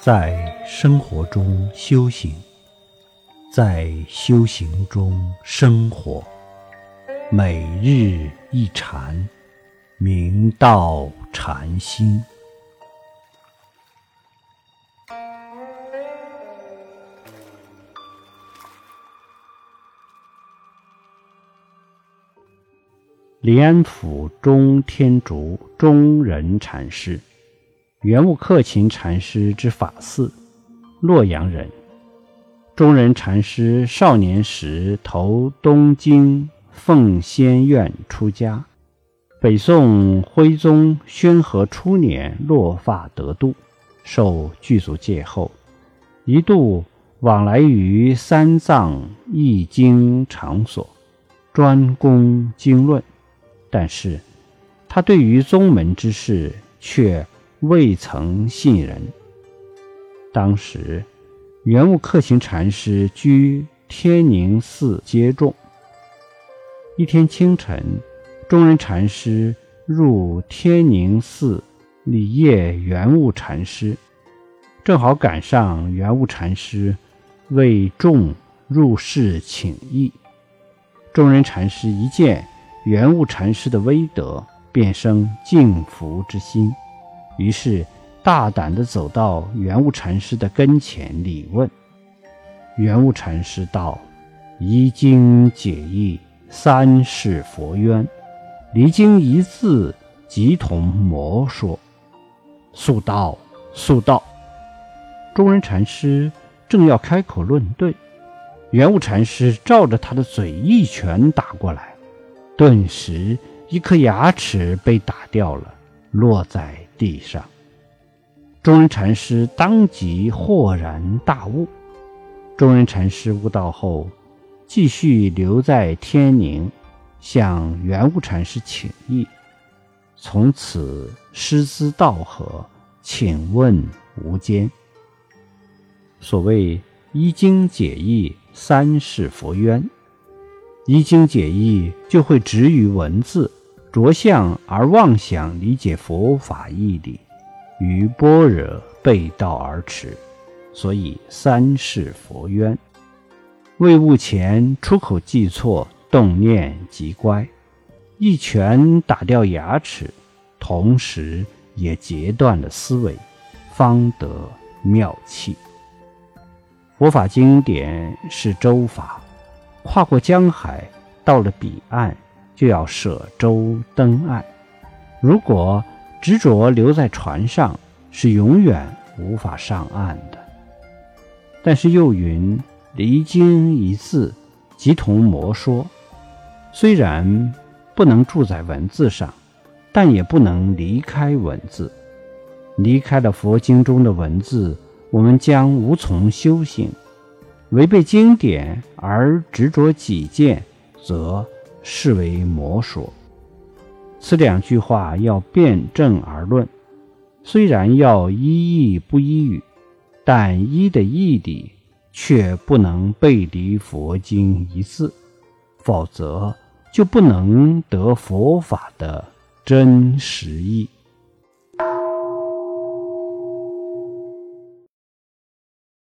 在生活中修行，在修行中生活，每日一禅，明道禅心。莲府中天竺中人禅师。圆悟克勤禅师之法嗣，洛阳人。中人禅师少年时投东京奉仙院出家。北宋徽宗宣和初年落发得度，受具足戒后，一度往来于三藏译经场所，专攻经论。但是，他对于宗门之事却。未曾信人。当时，圆悟克勤禅师居天宁寺接众。一天清晨，中人禅师入天宁寺礼谒圆悟禅师，正好赶上圆悟禅师为众入室请益。中人禅师一见圆悟禅师的威德，便生敬服之心。于是，大胆地走到圆悟禅师的跟前礼问。圆悟禅师道：“一经解义，三世佛冤，离经一字，即同魔说。速道，速道！”中人禅师正要开口论对，圆悟禅师照着他的嘴一拳打过来，顿时一颗牙齿被打掉了，落在。地上，中人禅师当即豁然大悟。中人禅师悟道后，继续留在天宁，向圆悟禅师请益。从此师资道合，请问无间。所谓一经解义，三世佛冤。一经解义，就会止于文字。着相而妄想理解佛法义理，与般若背道而驰，所以三世佛冤。未悟前出口记错，动念即乖，一拳打掉牙齿，同时也截断了思维，方得妙气。佛法经典是舟法，跨过江海，到了彼岸。就要舍舟登岸。如果执着留在船上，是永远无法上岸的。但是又云：“离经一字，即同魔说。”虽然不能住在文字上，但也不能离开文字。离开了佛经中的文字，我们将无从修行。违背经典而执着己见，则。视为魔说，此两句话要辩证而论。虽然要依义不依语，但依的义理却不能背离佛经一字，否则就不能得佛法的真实意。